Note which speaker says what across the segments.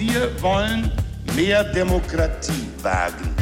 Speaker 1: Wir wollen mehr Demokratie wagen.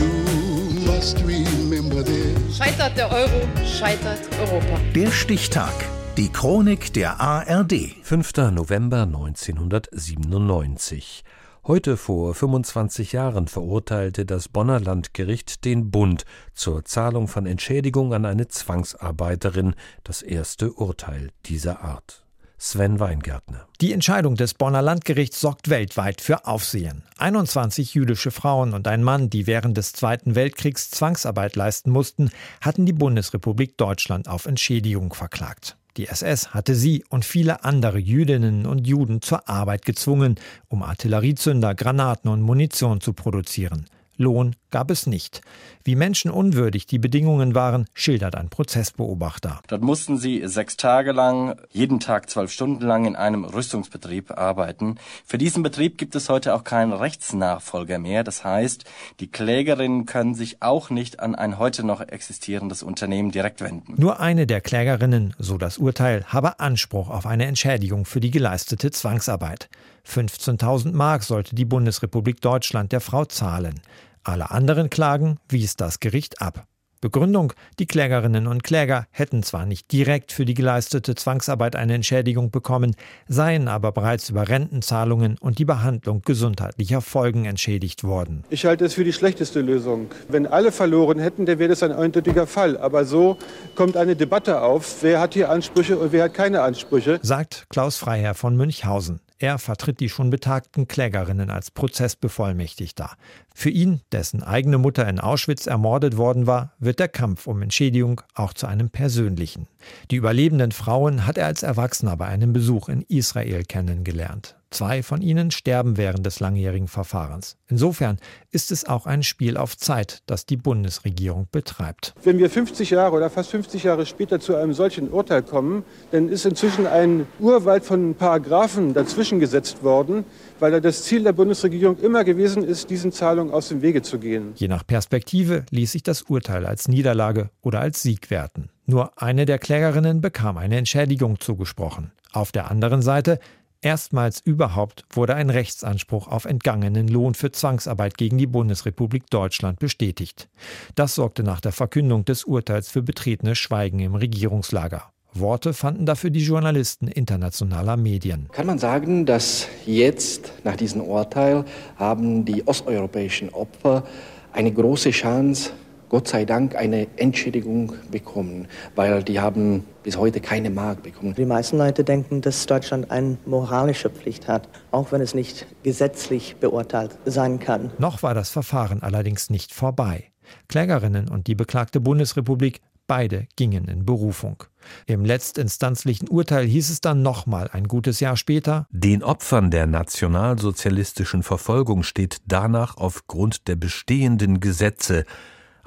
Speaker 2: Scheitert der Euro, scheitert Europa.
Speaker 3: Der Stichtag. Die Chronik der ARD.
Speaker 4: 5. November 1997. Heute vor 25 Jahren verurteilte das Bonner Landgericht den Bund zur Zahlung von Entschädigung an eine Zwangsarbeiterin, das erste Urteil dieser Art. Sven Weingärtner.
Speaker 5: Die Entscheidung des Bonner Landgerichts sorgt weltweit für Aufsehen. 21 jüdische Frauen und ein Mann, die während des Zweiten Weltkriegs Zwangsarbeit leisten mussten, hatten die Bundesrepublik Deutschland auf Entschädigung verklagt. Die SS hatte sie und viele andere Jüdinnen und Juden zur Arbeit gezwungen, um Artilleriezünder, Granaten und Munition zu produzieren. Lohn gab es nicht. Wie menschenunwürdig die Bedingungen waren, schildert ein Prozessbeobachter.
Speaker 6: Dort mussten sie sechs Tage lang, jeden Tag zwölf Stunden lang in einem Rüstungsbetrieb arbeiten. Für diesen Betrieb gibt es heute auch keinen Rechtsnachfolger mehr. Das heißt, die Klägerinnen können sich auch nicht an ein heute noch existierendes Unternehmen direkt wenden.
Speaker 5: Nur eine der Klägerinnen, so das Urteil, habe Anspruch auf eine Entschädigung für die geleistete Zwangsarbeit. 15.000 Mark sollte die Bundesrepublik Deutschland der Frau zahlen. Alle anderen Klagen wies das Gericht ab. Begründung, die Klägerinnen und Kläger hätten zwar nicht direkt für die geleistete Zwangsarbeit eine Entschädigung bekommen, seien aber bereits über Rentenzahlungen und die Behandlung gesundheitlicher Folgen entschädigt worden.
Speaker 7: Ich halte es für die schlechteste Lösung. Wenn alle verloren hätten, dann wäre das ein eindeutiger Fall. Aber so kommt eine Debatte auf, wer hat hier Ansprüche und wer hat keine Ansprüche,
Speaker 5: sagt Klaus Freiherr von Münchhausen. Er vertritt die schon betagten Klägerinnen als Prozessbevollmächtigter. Für ihn, dessen eigene Mutter in Auschwitz ermordet worden war, wird der Kampf um Entschädigung auch zu einem persönlichen. Die überlebenden Frauen hat er als Erwachsener bei einem Besuch in Israel kennengelernt. Zwei von ihnen sterben während des langjährigen Verfahrens. Insofern ist es auch ein Spiel auf Zeit, das die Bundesregierung betreibt.
Speaker 7: Wenn wir 50 Jahre oder fast 50 Jahre später zu einem solchen Urteil kommen, dann ist inzwischen ein Urwald von Paragraphen dazwischen gesetzt worden, weil das Ziel der Bundesregierung immer gewesen ist, diesen Zahlungen aus dem Wege zu gehen.
Speaker 5: Je nach Perspektive ließ sich das Urteil als Niederlage oder als Sieg werten. Nur eine der Klägerinnen bekam eine Entschädigung zugesprochen. Auf der anderen Seite Erstmals überhaupt wurde ein Rechtsanspruch auf entgangenen Lohn für Zwangsarbeit gegen die Bundesrepublik Deutschland bestätigt. Das sorgte nach der Verkündung des Urteils für betretenes Schweigen im Regierungslager. Worte fanden dafür die Journalisten internationaler Medien.
Speaker 8: Kann man sagen, dass jetzt nach diesem Urteil haben die osteuropäischen Opfer eine große Chance Gott sei Dank eine Entschädigung bekommen, weil die haben bis heute keine Mark bekommen.
Speaker 9: Die meisten Leute denken, dass Deutschland eine moralische Pflicht hat, auch wenn es nicht gesetzlich beurteilt sein kann.
Speaker 5: Noch war das Verfahren allerdings nicht vorbei. Klägerinnen und die beklagte Bundesrepublik Beide gingen in Berufung. Im letztinstanzlichen Urteil hieß es dann nochmal ein gutes Jahr später
Speaker 4: Den Opfern der nationalsozialistischen Verfolgung steht danach aufgrund der bestehenden Gesetze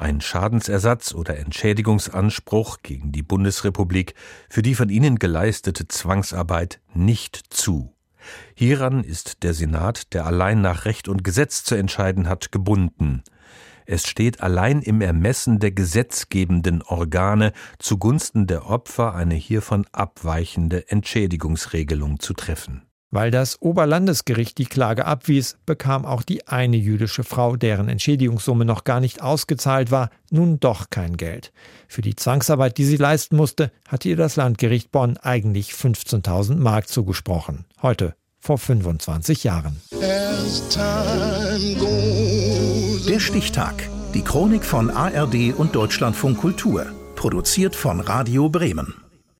Speaker 4: ein Schadensersatz oder Entschädigungsanspruch gegen die Bundesrepublik für die von ihnen geleistete Zwangsarbeit nicht zu. Hieran ist der Senat, der allein nach Recht und Gesetz zu entscheiden hat, gebunden. Es steht allein im Ermessen der gesetzgebenden Organe zugunsten der Opfer eine hiervon abweichende Entschädigungsregelung zu treffen.
Speaker 5: Weil das Oberlandesgericht die Klage abwies, bekam auch die eine jüdische Frau, deren Entschädigungssumme noch gar nicht ausgezahlt war, nun doch kein Geld. Für die Zwangsarbeit, die sie leisten musste, hatte ihr das Landgericht Bonn eigentlich 15.000 Mark zugesprochen. Heute, vor 25 Jahren.
Speaker 3: Der Stichtag. Die Chronik von ARD und Deutschlandfunk Kultur. Produziert von Radio Bremen.